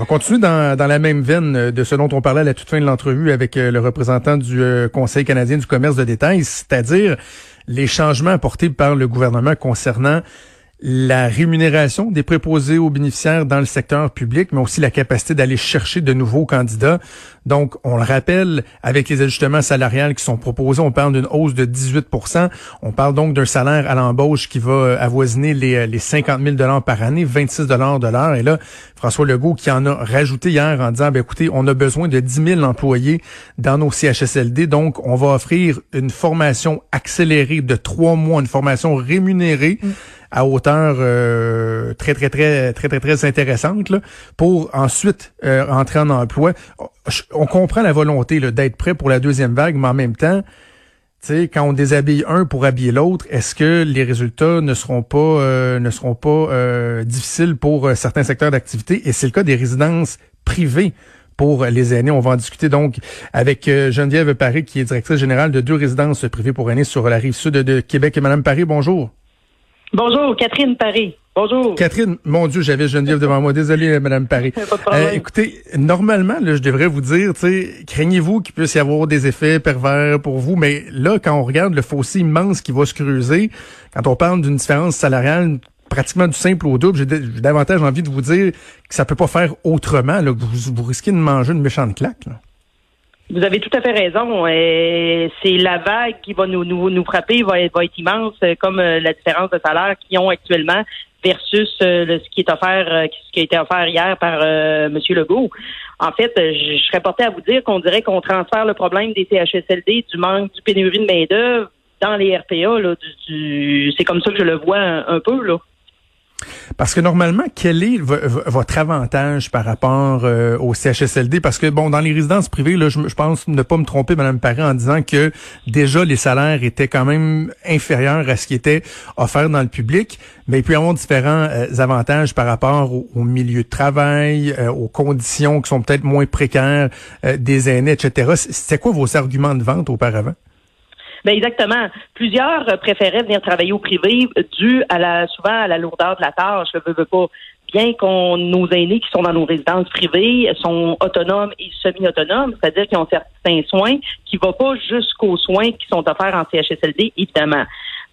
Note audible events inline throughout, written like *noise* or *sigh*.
On va continuer dans, la même veine de ce dont on parlait à la toute fin de l'entrevue avec euh, le représentant du euh, Conseil canadien du commerce de détail, c'est-à-dire les changements apportés par le gouvernement concernant la rémunération des préposés aux bénéficiaires dans le secteur public, mais aussi la capacité d'aller chercher de nouveaux candidats. Donc, on le rappelle, avec les ajustements salariales qui sont proposés, on parle d'une hausse de 18% On parle donc d'un salaire à l'embauche qui va euh, avoisiner les, euh, les 50 000 par année, 26 de l'heure. Et là, François Legault qui en a rajouté hier en disant, ben, écoutez, on a besoin de 10 000 employés dans nos CHSLD. Donc, on va offrir une formation accélérée de trois mois, une formation rémunérée. Mm à hauteur euh, très, très, très, très, très, très intéressante là, pour ensuite euh, entrer en emploi. On comprend la volonté d'être prêt pour la deuxième vague, mais en même temps, sais, quand on déshabille un pour habiller l'autre, est-ce que les résultats ne seront pas euh, ne seront pas difficiles pour certains secteurs d'activité? Et c'est le cas des résidences privées pour les aînés. On va en discuter donc avec Geneviève Paris, qui est directrice générale de deux résidences privées pour aînés sur la rive sud de Québec. Et Madame Paris, bonjour. Bonjour, Catherine Paris. Bonjour. Catherine, mon Dieu, j'avais Geneviève devant moi. Désolé, Madame Paris. *laughs* Euh, écoutez, normalement, là, je devrais vous dire, craignez-vous qu'il puisse y avoir des effets pervers pour vous, mais là, quand on regarde le fossé immense qui va se creuser, quand on parle d'une différence salariale pratiquement du simple au double, j'ai davantage envie de vous dire que ça peut pas faire autrement, là, vous, vous risquez de manger une méchante claque. Là. Vous avez tout à fait raison. c'est la vague qui va nous, nous, nous frapper, va être, va être immense, euh, comme euh, la différence de salaire qu'ils ont actuellement versus euh, ce qui est offert, ce qui a été offert hier par M. Legault. En fait, je, serais porté à vous dire qu'on dirait qu'on transfère le problème des CHSLD, du manque, du pénurie de main-d'œuvre dans les RPA. Là, du, c'est comme ça que je le vois un peu. là. Parce que normalement, quel est votre avantage par rapport euh, au CHSLD? Parce que, bon, dans les résidences privées, là, je, pense ne pas me tromper, Mme Paré, en disant que déjà les salaires étaient quand même inférieurs à ce qui était offert dans le public, mais il peut y avoir différents euh, avantages par rapport au, milieu de travail, euh, aux conditions qui sont peut-être moins précaires des aînés, etc. C'était quoi vos arguments de vente auparavant? Ben exactement. Plusieurs euh, préféraient venir travailler au privé dû à la souvent à la lourdeur de la tâche. Je veux, veux pas. Bien qu'on nos aînés qui sont dans nos résidences privées sont autonomes et semi-autonomes, c'est-à-dire qu'ils ont certains soins qui ne vont pas jusqu'aux soins qui sont offerts en CHSLD, évidemment.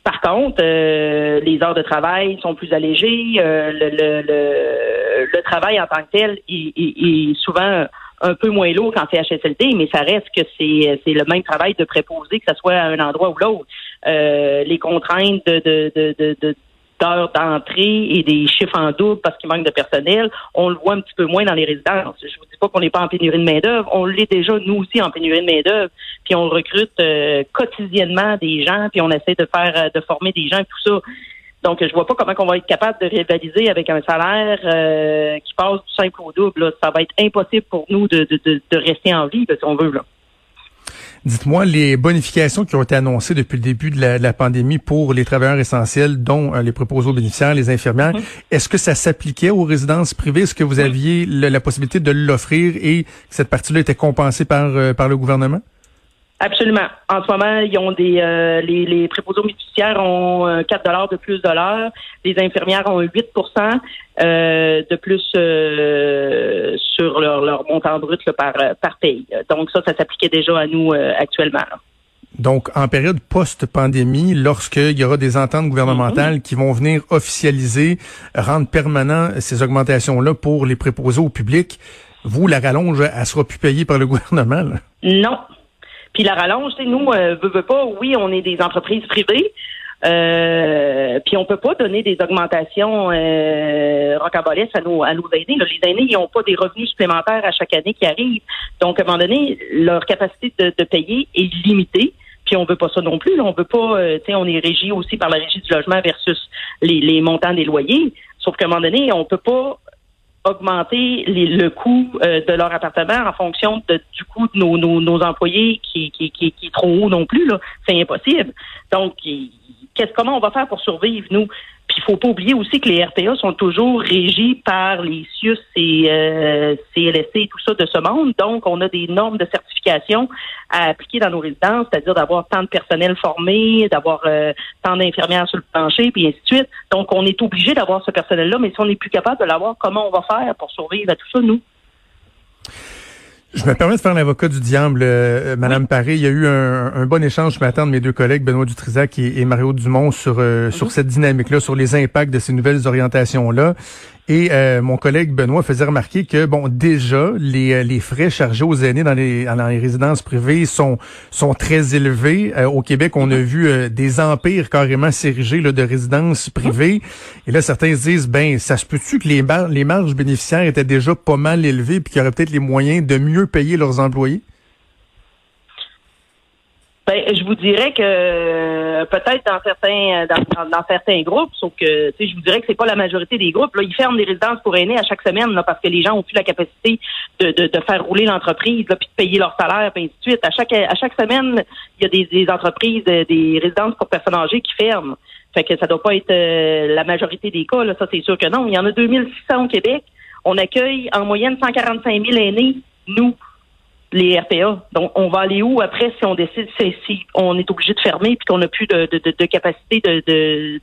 Par contre, euh, les heures de travail sont plus allégées. Euh, le, le, le, travail en tant que tel est, est souvent un peu moins lourd qu'en CHSLD, mais ça reste que c'est c'est le même travail de préposer, que ce soit à un endroit ou l'autre. Euh, les contraintes de, de, de, de, d'heures d'entrée et des chiffres en double parce qu'il manque de personnel, on le voit un petit peu moins dans les résidences. Je vous dis pas qu'on n'est pas en pénurie de main-d'œuvre, on l'est déjà nous aussi en pénurie de main-d'œuvre, puis on recrute euh, quotidiennement des gens, puis on essaie de faire euh, de former des gens tout ça. Donc, je vois pas comment on va être capable de rivaliser avec un salaire euh, qui passe du simple au double. Ça va être impossible pour nous de, rester en vie, si on veut. Là. Dites-moi, les bonifications qui ont été annoncées depuis le début de la, pandémie pour les travailleurs essentiels, dont euh, les préposés aux bénéficiaires, les infirmières, est-ce que ça s'appliquait aux résidences privées? Est-ce que vous aviez la possibilité de l'offrir et que cette partie-là était compensée par, euh, par le gouvernement? Absolument. En ce moment, ils ont des euh, les, les préposés bénéficiaires ont 4 euh, dollars de plus de l'heure. Les infirmières ont 8% euh, de plus sur leur, leur montant brut par par pays. Donc ça, ça s'appliquait déjà à nous actuellement. Donc, en période post-pandémie, lorsqu'il y aura des ententes gouvernementales mm-hmm. qui vont venir officialiser, rendre permanent ces augmentations-là pour les préposés au public, vous, la rallonge, elle sera plus payée par le gouvernement? Non, puis la rallonge, nous, euh, veut, pas, oui, on est des entreprises privées, euh, puis on peut pas donner des augmentations euh, à nos, à nos aînés. Les aînés, ils n'ont pas des revenus supplémentaires à chaque année qui arrivent. Donc, à un moment donné, leur capacité de, payer est limitée. Puis on veut pas ça non plus. Là. On veut pas, euh, tu sais, on est régi aussi par la régie du logement versus les, les montants des loyers. Sauf qu'à un moment donné, on peut pas augmenter le coût euh, de leur appartement en fonction du coût de nos, nos, employés qui, qui, qui, qui, est trop haut non plus. Là. C'est impossible. Donc, qu'est-ce comment on va faire pour survivre, nous? Il faut pas oublier aussi que les RPA sont toujours régis par les CIUS et euh, CLSC et tout ça de ce monde. Donc, on a des normes de certification à appliquer dans nos résidences, c'est-à-dire d'avoir tant de personnel formé, d'avoir euh, tant d'infirmières sur le plancher, puis ainsi de suite. Donc, on est obligé d'avoir ce personnel-là, mais si on n'est plus capable de l'avoir, comment on va faire pour survivre à tout ça, nous? Je me permets de faire l'avocat du diable, euh, Madame Paré. Il y a eu un, bon échange ce matin de mes deux collègues, Benoît Dutrisac et, Mario Dumont, sur, euh, sur cette dynamique-là, sur les impacts de ces nouvelles orientations-là. Et euh, mon collègue Benoît faisait remarquer que bon déjà les, euh, les frais chargés aux aînés dans les, résidences privées sont sont très élevés. Euh, au Québec, on a vu des empires carrément s'ériger de résidences privées. Et là, certains se disent ben ça se peut-tu que les, les marges bénéficiaires étaient déjà pas mal élevées puis qu'il y aurait peut-être les moyens de mieux payer leurs employés? Ben, je vous dirais que euh, peut-être dans certains dans, dans, certains groupes, sauf que je vous dirais que c'est pas la majorité des groupes. Là, ils ferment des résidences pour aînés à chaque semaine là, parce que les gens ont plus la capacité de, de, de faire rouler l'entreprise, puis de payer leur salaire, puis ainsi de suite. À chaque à chaque semaine, il y a des, des entreprises, euh, des résidences pour personnes âgées qui ferment. Fait que ça doit pas être euh, la majorité des cas. Là, ça c'est sûr que non. Il y en a 2600 au Québec. On accueille en moyenne 145 000 aînés, nous les RPA. Donc, on va aller où après si on décide si, on est obligé de fermer puis qu'on n'a plus de, de, de, capacité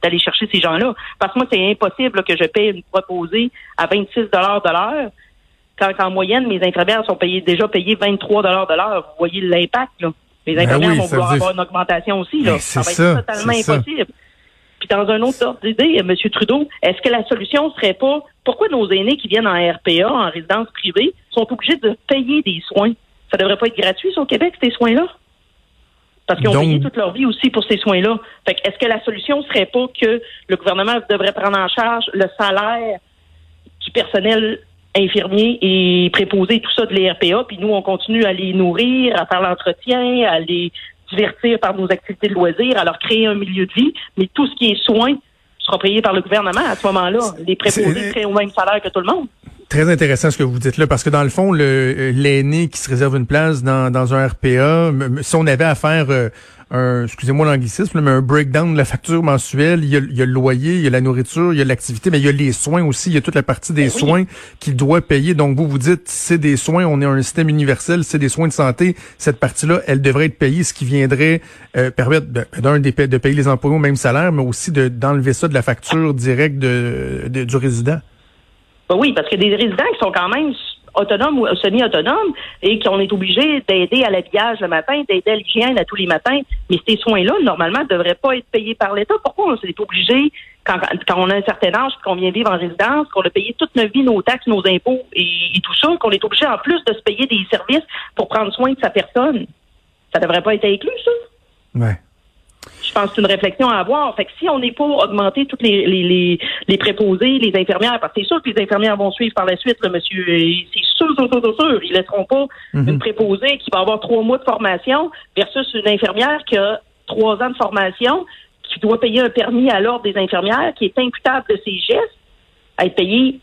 d'aller chercher ces gens-là? Parce que moi, c'est impossible que je paye une proposée à 26 de l'heure quand en moyenne, mes infirmières sont payées déjà payées 23 de l'heure. Vous voyez l'impact, là. Les ben infirmières vont vouloir avoir une augmentation aussi. Là. Ben, ça va être totalement impossible. Puis dans un autre ordre d'idée, M. Trudeau, est-ce que la solution serait pas pourquoi nos aînés qui viennent en RPA, en résidence privée, sont obligés de payer des soins? Ça devrait pas être gratuit au Québec, ces soins-là? Parce qu'ils ont payé toute leur vie aussi pour ces soins-là. Fait est-ce que la solution serait pas que le gouvernement devrait prendre en charge le salaire du personnel infirmier et préposer tout ça de l'ERPA, puis nous, on continue à les nourrir, à faire l'entretien, à les divertir par nos activités de loisirs, à leur créer un milieu de vie, mais tout ce qui est soins sera payé par le gouvernement à ce moment-là. Les préposés seraient au même salaire que tout le monde. Très intéressant ce que vous dites là, parce que dans le fond, le l'aîné qui se réserve une place dans, dans un RPA, si on avait à faire euh, un, excusez-moi l'anglicisme, mais un breakdown de la facture mensuelle, il y, a, il y, a, le loyer, il y a la nourriture, il y a l'activité, mais il y a les soins aussi, il y a toute la partie des ben soins qu'il doit payer. Donc vous vous dites, c'est des soins, on est un système universel, c'est des soins de santé, cette partie-là, elle devrait être payée, ce qui viendrait euh, permettre d'un de, de payer les employés au même salaire, mais aussi d'enlever ça de la facture directe de, de du résident. Ben oui, parce que des résidents qui sont quand même autonomes ou semi-autonomes et qu'on est obligé d'aider à l'habillage le matin, d'aider à l'hygiène à tous les matins. Mais ces soins-là, normalement, ne devraient pas être payés par l'État. Pourquoi on s'est obligé, quand, on a un certain âge, qu'on vient vivre en résidence, qu'on a payé toute notre vie, nos taxes, nos impôts et, tout ça, qu'on est obligé en plus de se payer des services pour prendre soin de sa personne? Ça devrait pas être inclus, ça? Ouais je pense que c'est une réflexion à avoir. Fait que si on n'est pas augmenter toutes les, les, les, préposés, les infirmières, parce que c'est sûr que les infirmières vont suivre par la suite, le monsieur, c'est sûr, sûr, sûr, sûr, ils laisseront pas mhm. une préposée qui va avoir trois mois de formation versus une infirmière qui a trois ans de formation, qui doit payer un permis à l'ordre des infirmières, qui est imputable de ses gestes, à être payé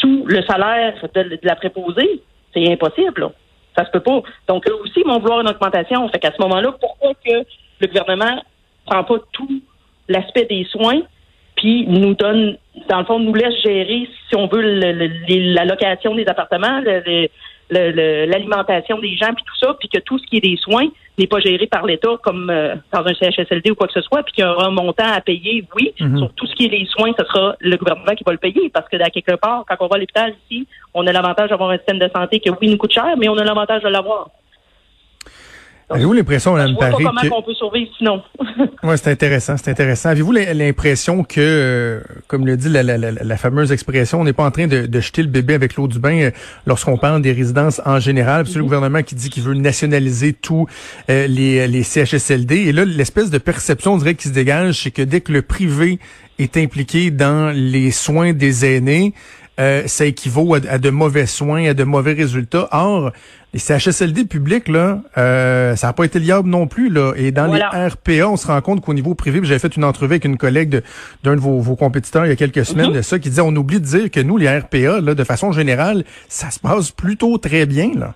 sous le salaire de, la préposée. C'est impossible, là. Ça se peut pas. Donc, eux aussi vont vouloir une augmentation. Fait qu'à ce moment-là, pourquoi que le gouvernement prend pas tout l'aspect des soins, puis nous donne, dans le fond, nous laisse gérer, si on veut, la location des appartements, l'alimentation des gens, puis tout ça, puis que tout ce qui est des soins n'est pas géré par l'État comme euh, dans un CHSLD ou quoi que ce soit, puis qu'il y aura un montant à payer, oui. Mm-hmm. Sur tout ce qui est des soins, ce sera le gouvernement qui va le payer, parce que à quelque part, quand on va à l'hôpital ici, on a l'avantage d'avoir un système de santé qui, oui, nous coûte cher, mais on a l'avantage de l'avoir. Avez-vous l'impression, Mme Paris, comment on peut survivre sinon? *laughs* oui, c'est intéressant, c'est intéressant. Avez-vous l'impression que, euh, comme le dit la, fameuse expression, on n'est pas en train de, jeter le bébé avec l'eau du bain euh, lorsqu'on parle des résidences en général? C'est le mm-hmm. gouvernement qui dit qu'il veut nationaliser tous euh, les, les CHSLD. Et là, l'espèce de perception, on dirait, qui se dégage, c'est que dès que le privé est impliqué dans les soins des aînés, euh, ça équivaut à, de mauvais soins, à de mauvais résultats. Or, les CHSLD publics, là, euh, ça n'a pas été liable non plus. Là. Et dans les RPA, on se rend compte qu'au niveau privé, j'avais fait une entrevue avec une collègue d'un de, vos, compétiteurs il y a quelques semaines mhm. de ça, qui disait on oublie de dire que nous, les RPA, là, de façon générale, ça se passe plutôt très bien. là.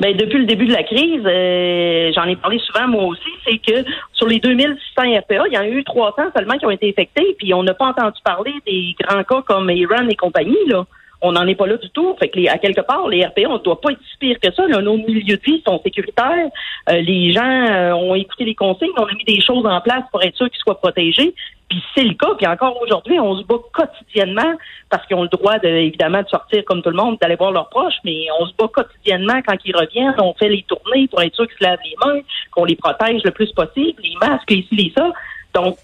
Ben, depuis le début de la crise, euh, j'en ai parlé souvent moi aussi, c'est que sur les 2600 RPA, il y en a eu 300 seulement qui ont été infectés, puis on n'a pas entendu parler des grands cas comme Iran et compagnie, là on n'en est pas là du tout. Fait que à quelque part, les RPA, on ne doit pas être si pire que ça. nos milieux de vie sont sécuritaires. Euh, les gens euh, ont écouté les consignes. On a mis des choses en place pour être sûr qu'ils soient protégés. Puis c'est le cas. Puis encore aujourd'hui, on se bat quotidiennement parce qu'ils ont le droit, de, évidemment, de sortir comme tout le monde, d'aller voir leurs proches. Mais on se bat quotidiennement quand ils reviennent. On fait les tournées pour être sûr qu'ils se lavent les mains, qu'on les protège le plus possible, les masques, les ci, les ça. Donc,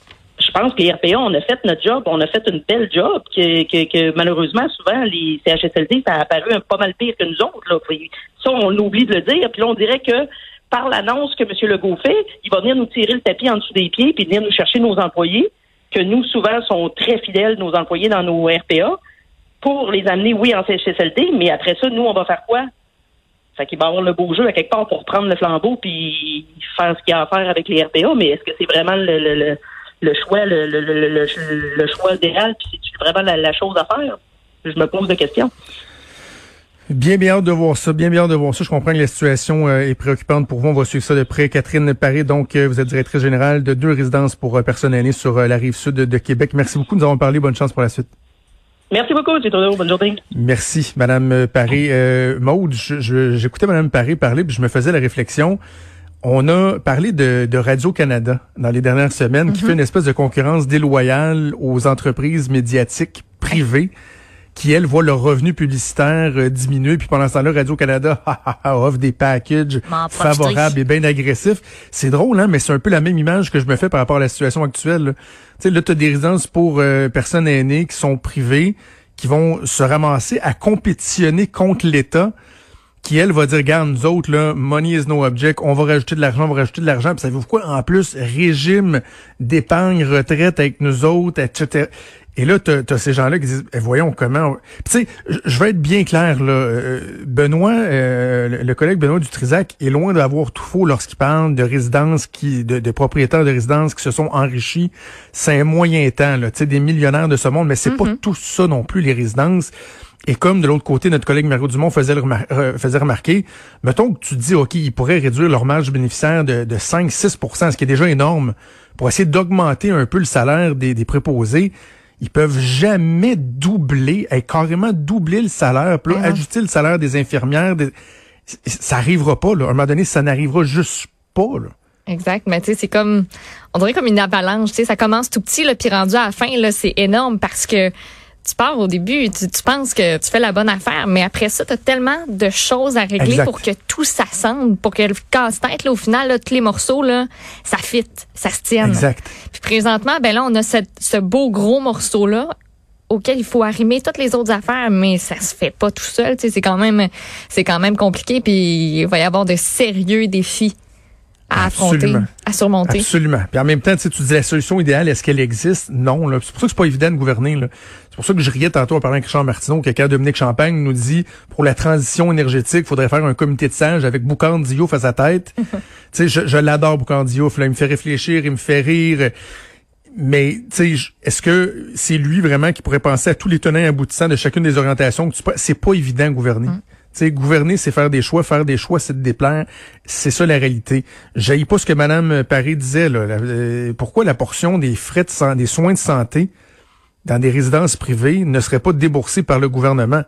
je pense que les RPA, on a fait notre job, on a fait une belle job, que, que, malheureusement, souvent, les CHSLD, ça a apparu un pas mal pire que nous autres. Là. ça, on oublie de le dire. Puis là, on dirait que par l'annonce que M. Legault fait, il va venir nous tirer le tapis en dessous des pieds, puis venir nous chercher nos employés, que nous, souvent, sont très fidèles, nos employés dans nos RPA, pour les amener, oui, en CHSLD, mais après ça, nous, on va faire quoi? Fait qu'il va avoir le beau jeu à quelque part pour prendre le flambeau puis faire ce qu'il y a à faire avec les RPA, mais est-ce que c'est vraiment le le choix, le, le, le, le choix idéal, puis c'est vraiment la, chose à faire? Je me pose des questions. Bien, bien hâte de voir ça. Bien, bien hâte de voir ça. Je comprends que la situation euh, est préoccupante pour vous. On va suivre ça de près. Catherine Paré, donc, euh, vous êtes directrice générale de deux résidences pour euh, personnaliser sur la rive sud de, Québec. Merci beaucoup. Nous avons parlé. Bonne chance pour la suite. Merci beaucoup, c'est Bonne journée. Merci, Madame Paré. Euh, Maude, j'écoutais Madame Paré parler, puis je me faisais la réflexion. On a parlé de, Radio-Canada dans les dernières semaines, qui mhm. fait une espèce de concurrence déloyale aux entreprises médiatiques privées qui, elles, voient leurs revenus publicitaires euh, diminuer. Puis pendant ce temps-là, Radio-Canada *laughs* offre des packages favorables et bien agressifs. C'est drôle, hein, mais c'est un peu la même image que je me fais par rapport à la situation actuelle. Tu sais, là, tu as des résidences pour euh, personnes aînées qui sont privées, qui vont se ramasser à compétitionner contre l'État qui, elle, va dire, regarde, nous autres, là, money is no object, on va rajouter de l'argent, on va rajouter de l'argent, puis savez-vous quoi? En plus, régime d'épargne, retraite avec nous autres, etc. Et là, tu as, ces gens-là qui disent, eh, voyons comment... Tu sais, je vais être bien clair, là. Euh, Benoît, euh, le collègue Benoît Dutrisac est loin d'avoir tout faux lorsqu'il parle de résidences qui, de, propriétaires de résidences qui se sont enrichis. C'est un moyen temps, là. Tu sais, des millionnaires de ce monde, mais c'est pas mm-hmm. tout ça non plus, les résidences. Et comme de l'autre côté, notre collègue Mario Dumont faisait, euh, faisait remarquer, mettons que tu dis, OK, ils pourraient réduire leur marge bénéficiaire de, de 5-6% ce qui est déjà énorme, pour essayer d'augmenter un peu le salaire des, des préposés. Ils peuvent jamais doubler, carrément doubler le salaire, puis mm-hmm. ajuster le salaire des infirmières. Ça arrivera pas, là. À un moment donné, ça n'arrivera juste pas, là. Exact, mais tu sais, c'est comme, on dirait comme une avalanche, tu sais, ça commence tout petit, là, puis rendu à la fin, là, c'est énorme parce que tu pars au début, tu, penses que tu fais la bonne affaire, mais après ça, tu as tellement de choses à régler pour que tout s'assemble, pour que le casse-tête, au final, là, tous les morceaux, là, ça fit, ça se tienne. Exact. Puis présentement, ben là, on a ce beau gros morceau-là auquel il faut arrimer toutes les autres affaires, mais ça se fait pas tout seul. C'est quand même, c'est quand même compliqué. Puis il va y avoir de sérieux défis à affronter, à surmonter. Absolument. Puis en même temps, tu dis la solution idéale, est-ce qu'elle existe? Non. C'est pour ça que c'est pas évident de gouverner. C'est pour ça que je riais tantôt en parlant avec Richard Martineau, que quand Dominique Champagne nous dit pour la transition énergétique, il faudrait faire un comité de sages avec Boucan Diouf à sa tête. *laughs* tu sais, je, je l'adore Boucan Diouf. Là, il me fait réfléchir, il me fait rire. Mais tu sais, est-ce que c'est lui vraiment qui pourrait penser à tous les tenants aboutissants de chacune des orientations C'est pas évident de gouverner? Mm gouverner, c'est faire des choix. Faire des choix, c'est de déplaire. C'est ça la réalité. J'aille pas ce que Mme Paris disait. Là. Euh, pourquoi la portion des frais de des soins de santé dans des résidences privées ne serait pas déboursée par le gouvernement?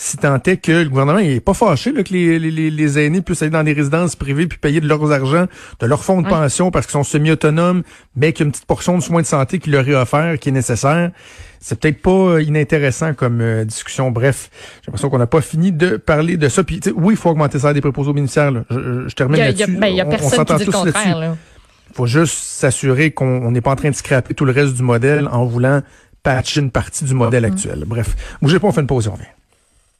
Si tant est que le gouvernement est pas fâché là, que les, les, les, aînés puissent aller dans des résidences privées puis payer de leurs argent, de leur fonds de pension parce qu'ils sont semi-autonomes, mais qu'il y a une petite portion de soins de santé qui leur est offert, qui est nécessaire. C'est peut-être pas euh, inintéressant comme euh, discussion. Bref, j'ai l'impression qu'on n'a pas fini de parler de ça. Puis oui, il faut augmenter ça des préposés bénéficiaires. Là. Je, je, termine là-dessus. Il y a, ben, personne qui dit le contraire. Il faut juste s'assurer qu'on n'est pas en train de scraper tout le reste du modèle en voulant patcher une partie du modèle actuel. Bref, bougez pas, on fait une pause, on revient.